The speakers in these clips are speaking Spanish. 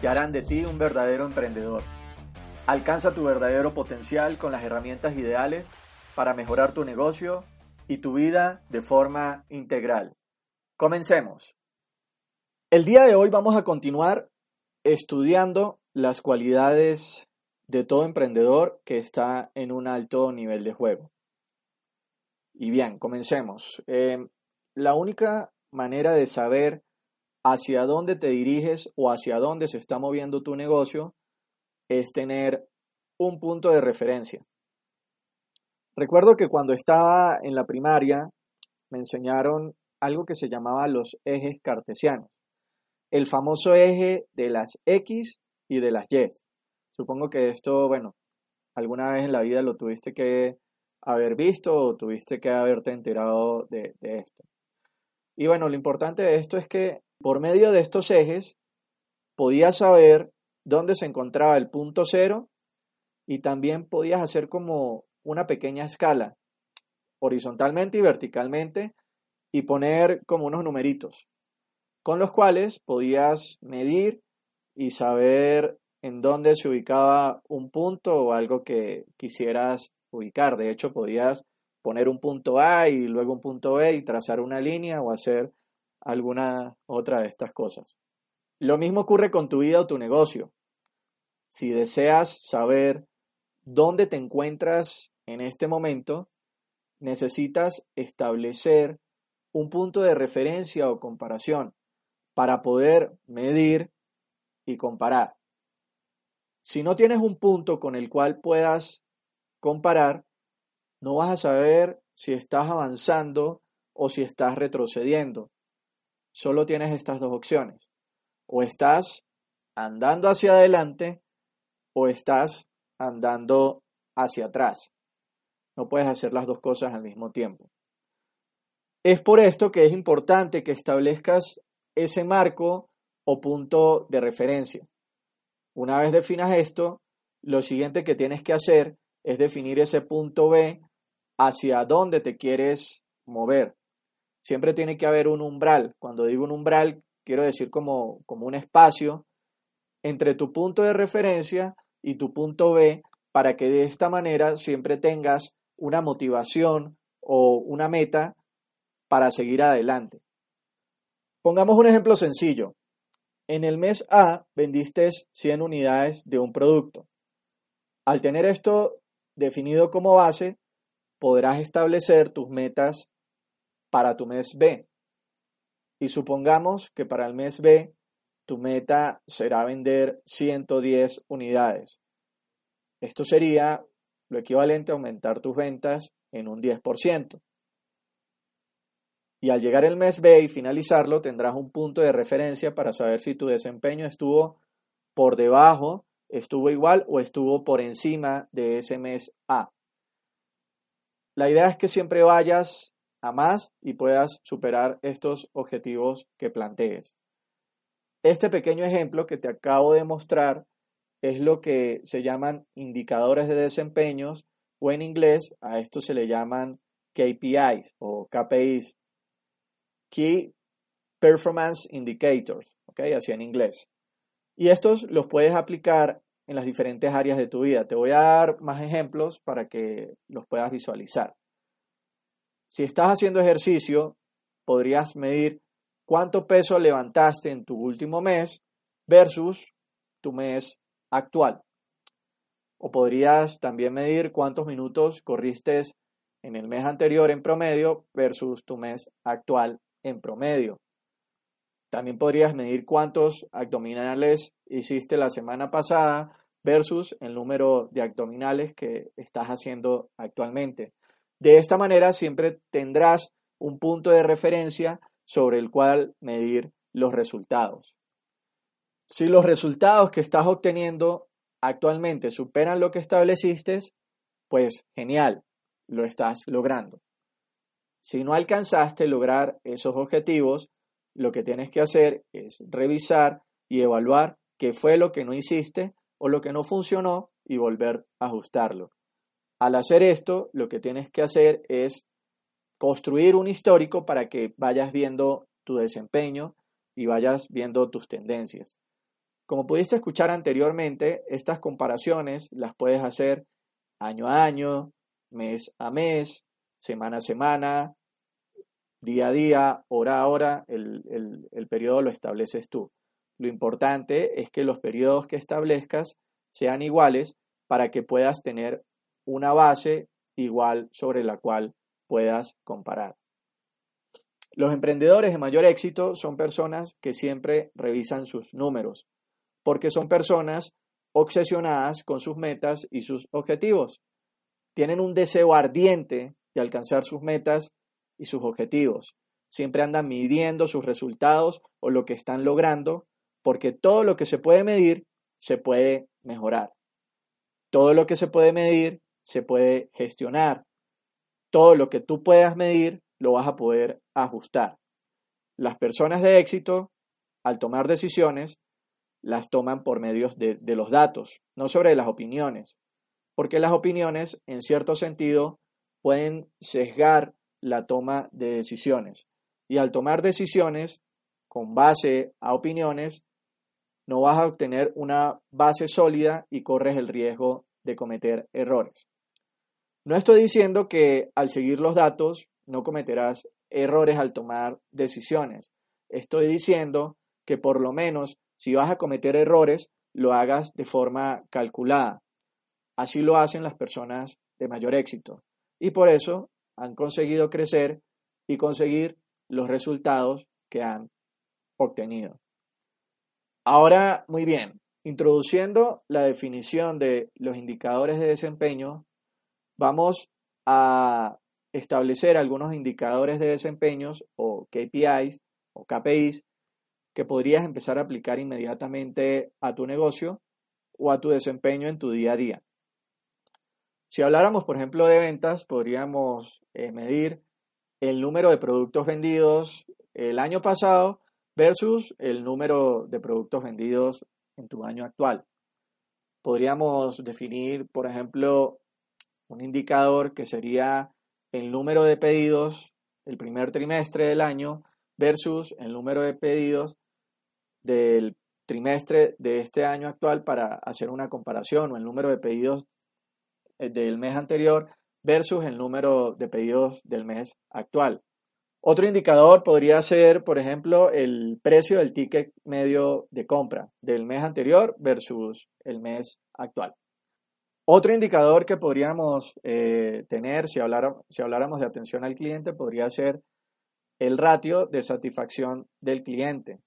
que harán de ti un verdadero emprendedor. Alcanza tu verdadero potencial con las herramientas ideales para mejorar tu negocio y tu vida de forma integral. Comencemos. El día de hoy vamos a continuar estudiando las cualidades de todo emprendedor que está en un alto nivel de juego. Y bien, comencemos. Eh, la única manera de saber hacia dónde te diriges o hacia dónde se está moviendo tu negocio es tener un punto de referencia. Recuerdo que cuando estaba en la primaria me enseñaron algo que se llamaba los ejes cartesianos. El famoso eje de las X y de las Y. Supongo que esto, bueno, alguna vez en la vida lo tuviste que haber visto o tuviste que haberte enterado de, esto. Y bueno, lo importante de esto es que por medio de estos ejes, podías saber dónde se encontraba el punto cero y también podías hacer como una pequeña escala, horizontalmente y verticalmente, y poner como unos numeritos, con los cuales podías medir y saber en dónde se ubicaba un punto o algo que quisieras ubicar. De hecho, podías poner un punto A y luego un punto B y trazar una línea o hacer alguna otra de estas cosas. Lo mismo ocurre con tu vida o tu negocio. Si deseas saber dónde te encuentras en este momento, necesitas establecer un punto de referencia o comparación para poder medir y comparar. Si no tienes un punto con el cual puedas comparar, no vas a saber si estás avanzando o si estás retrocediendo solo tienes estas dos opciones. O estás andando hacia adelante o estás andando hacia atrás. No puedes hacer las dos cosas al mismo tiempo. Es por esto que es importante que establezcas ese marco o punto de referencia. Una vez definas esto, lo siguiente que tienes que hacer es definir ese punto B hacia dónde te quieres mover siempre tiene que haber un umbral. Cuando digo un umbral, quiero decir como, como un espacio entre tu punto de referencia y tu punto B para que de esta manera siempre tengas una motivación o una meta para seguir adelante. Pongamos un ejemplo sencillo. En el mes A vendiste 100 unidades de un producto. Al tener esto definido como base, podrás establecer tus metas para tu mes B. Y supongamos que para el mes B tu meta será vender 110 unidades. Esto sería lo equivalente a aumentar tus ventas en un 10%. Y al llegar el mes B y finalizarlo, tendrás un punto de referencia para saber si tu desempeño estuvo por debajo, estuvo igual o estuvo por encima de ese mes A. La idea es que siempre vayas a más y puedas superar estos objetivos que plantees. Este pequeño ejemplo que te acabo de mostrar es lo que se llaman indicadores de desempeños o en inglés a esto se le llaman KPIs o KPIs, Key Performance Indicators, ¿ok? Así en inglés. Y estos los puedes aplicar en las diferentes áreas de tu vida. Te voy a dar más ejemplos para que los puedas visualizar. Si estás haciendo ejercicio, podrías medir cuánto peso levantaste en tu último mes versus tu mes actual. O podrías también medir cuántos minutos corriste en el mes anterior en promedio versus tu mes actual en promedio. También podrías medir cuántos abdominales hiciste la semana pasada versus el número de abdominales que estás haciendo actualmente. De esta manera siempre tendrás un punto de referencia sobre el cual medir los resultados. Si los resultados que estás obteniendo actualmente superan lo que estableciste, pues genial, lo estás logrando. Si no alcanzaste lograr esos objetivos, lo que tienes que hacer es revisar y evaluar qué fue lo que no hiciste o lo que no funcionó y volver a ajustarlo. Al hacer esto, lo que tienes que hacer es construir un histórico para que vayas viendo tu desempeño y vayas viendo tus tendencias. Como pudiste escuchar anteriormente, estas comparaciones las puedes hacer año a año, mes a mes, semana a semana, día a día, hora a hora, el, el, periodo lo estableces tú. Lo importante es que los periodos que establezcas sean iguales para que puedas tener una base igual sobre la cual puedas comparar. Los emprendedores de mayor éxito son personas que siempre revisan sus números, porque son personas obsesionadas con sus metas y sus objetivos. Tienen un deseo ardiente de alcanzar sus metas y sus objetivos. Siempre andan midiendo sus resultados o lo que están logrando, porque todo lo que se puede medir se puede mejorar. Todo lo que se puede medir se puede gestionar. Todo lo que tú puedas medir lo vas a poder ajustar. Las personas de éxito, al tomar decisiones, las toman por medios de, de, los datos, no sobre las opiniones, porque las opiniones, en cierto sentido, pueden sesgar la toma de decisiones. Y al tomar decisiones con base a opiniones, no vas a obtener una base sólida y corres el riesgo de cometer errores. No estoy diciendo que al seguir los datos no cometerás errores al tomar decisiones. Estoy diciendo que por lo menos si vas a cometer errores, lo hagas de forma calculada. Así lo hacen las personas de mayor éxito. Y por eso han conseguido crecer y conseguir los resultados que han obtenido. Ahora, muy bien, introduciendo la definición de los indicadores de desempeño, Vamos a establecer algunos indicadores de desempeños o KPIs o KPIs que podrías empezar a aplicar inmediatamente a tu negocio o a tu desempeño en tu día a día. Si habláramos, por ejemplo, de ventas, podríamos eh, medir el número de productos vendidos el año pasado versus el número de productos vendidos en tu año actual. Podríamos definir, por ejemplo, un indicador que sería el número de pedidos el primer trimestre del año versus el número de pedidos del trimestre de este año actual para hacer una comparación o el número de pedidos eh, del mes anterior versus el número de pedidos del mes actual. Otro indicador podría ser, por ejemplo, el precio del ticket medio de compra del mes anterior versus el mes actual. Otro indicador que podríamos eh, tener si, si habláramos de atención al cliente podría ser el ratio de satisfacción del cliente.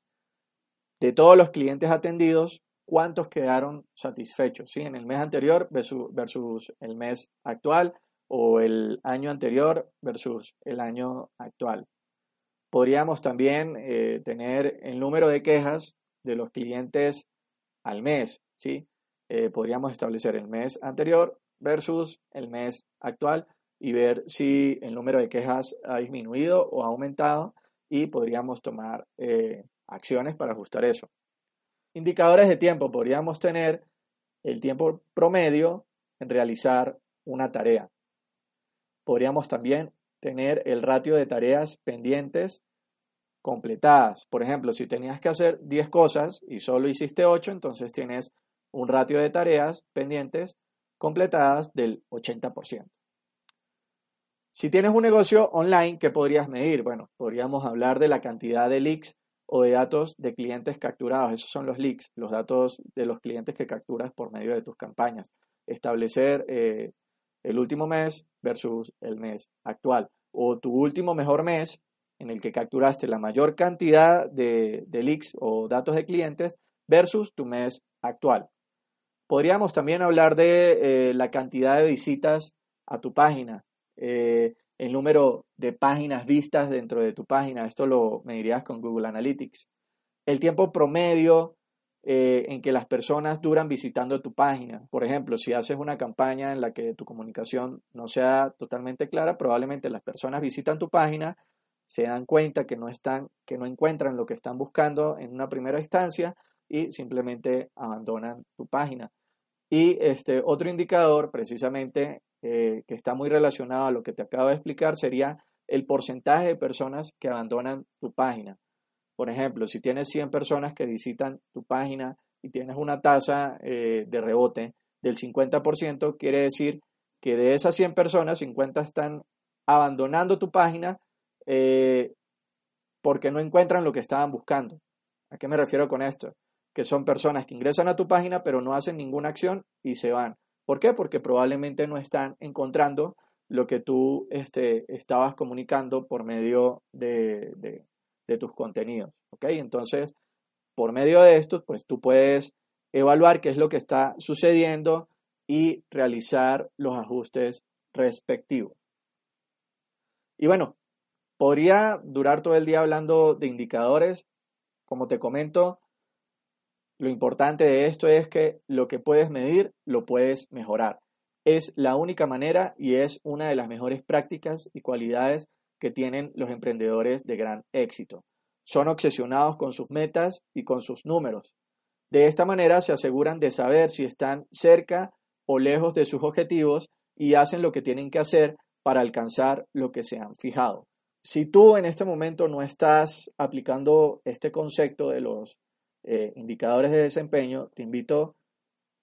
De todos los clientes atendidos, ¿cuántos quedaron satisfechos? ¿Sí? En el mes anterior versus, el mes actual o el año anterior versus el año actual. Podríamos también eh, tener el número de quejas de los clientes al mes, ¿sí? Eh, podríamos establecer el mes anterior versus el mes actual y ver si el número de quejas ha disminuido o ha aumentado y podríamos tomar eh, acciones para ajustar eso. Indicadores de tiempo. Podríamos tener el tiempo promedio en realizar una tarea. Podríamos también tener el ratio de tareas pendientes completadas. Por ejemplo, si tenías que hacer 10 cosas y solo hiciste 8, entonces tienes un ratio de tareas pendientes completadas del 80%. Si tienes un negocio online, ¿qué podrías medir? Bueno, podríamos hablar de la cantidad de leaks o de datos de clientes capturados. Esos son los leaks, los datos de los clientes que capturas por medio de tus campañas. Establecer eh, el último mes versus el mes actual. O tu último mejor mes en el que capturaste la mayor cantidad de, de leaks o datos de clientes versus tu mes actual. Podríamos también hablar de eh, la cantidad de visitas a tu página, eh, el número de páginas vistas dentro de tu página. Esto lo medirías con Google Analytics. El tiempo promedio eh, en que las personas duran visitando tu página. Por ejemplo, si haces una campaña en la que tu comunicación no sea totalmente clara, probablemente las personas visitan tu página, se dan cuenta que no están, que no encuentran lo que están buscando en una primera instancia y simplemente abandonan tu página. Y este otro indicador, precisamente, eh, que está muy relacionado a lo que te acabo de explicar, sería el porcentaje de personas que abandonan tu página. Por ejemplo, si tienes 100 personas que visitan tu página y tienes una tasa eh, de rebote del 50%, quiere decir que de esas 100 personas, 50 están abandonando tu página eh, porque no encuentran lo que estaban buscando. ¿A qué me refiero con esto? Que son personas que ingresan a tu página pero no hacen ninguna acción y se van. ¿Por qué? Porque probablemente no están encontrando lo que tú este, estabas comunicando por medio de, de, tus contenidos. ¿ok? Entonces, por medio de esto, pues tú puedes evaluar qué es lo que está sucediendo y realizar los ajustes respectivos. Y bueno, podría durar todo el día hablando de indicadores. Como te comento, lo importante de esto es que lo que puedes medir lo puedes mejorar. Es la única manera y es una de las mejores prácticas y cualidades que tienen los emprendedores de gran éxito. Son obsesionados con sus metas y con sus números. De esta manera se aseguran de saber si están cerca o lejos de sus objetivos y hacen lo que tienen que hacer para alcanzar lo que se han fijado. Si tú en este momento no estás aplicando este concepto de los eh, indicadores de desempeño, te invito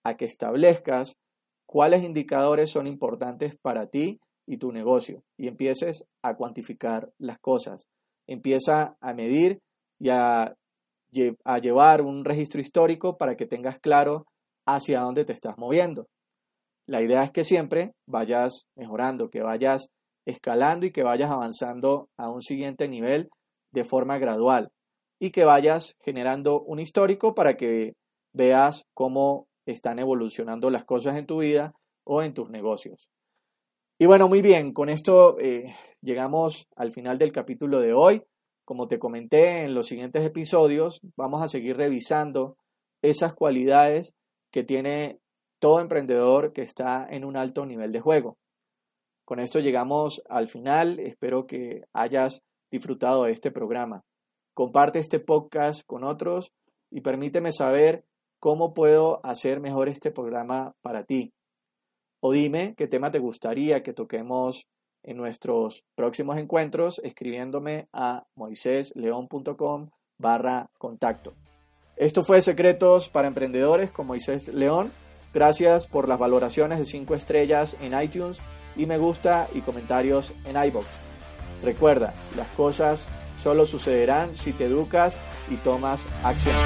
a que establezcas cuáles indicadores son importantes para ti y tu negocio y empieces a cuantificar las cosas. Empieza a medir y a, a llevar un registro histórico para que tengas claro hacia dónde te estás moviendo. La idea es que siempre vayas mejorando, que vayas escalando y que vayas avanzando a un siguiente nivel de forma gradual y que vayas generando un histórico para que veas cómo están evolucionando las cosas en tu vida o en tus negocios. Y bueno, muy bien, con esto eh, llegamos al final del capítulo de hoy. Como te comenté en los siguientes episodios, vamos a seguir revisando esas cualidades que tiene todo emprendedor que está en un alto nivel de juego. Con esto llegamos al final. Espero que hayas disfrutado de este programa. Comparte este podcast con otros y permíteme saber cómo puedo hacer mejor este programa para ti. O dime qué tema te gustaría que toquemos en nuestros próximos encuentros escribiéndome a moisésleón.com barra contacto. Esto fue Secretos para Emprendedores con Moisés León. Gracias por las valoraciones de 5 estrellas en iTunes y me gusta y comentarios en iBox. Recuerda, las cosas solo sucederán si te educas y tomas acción.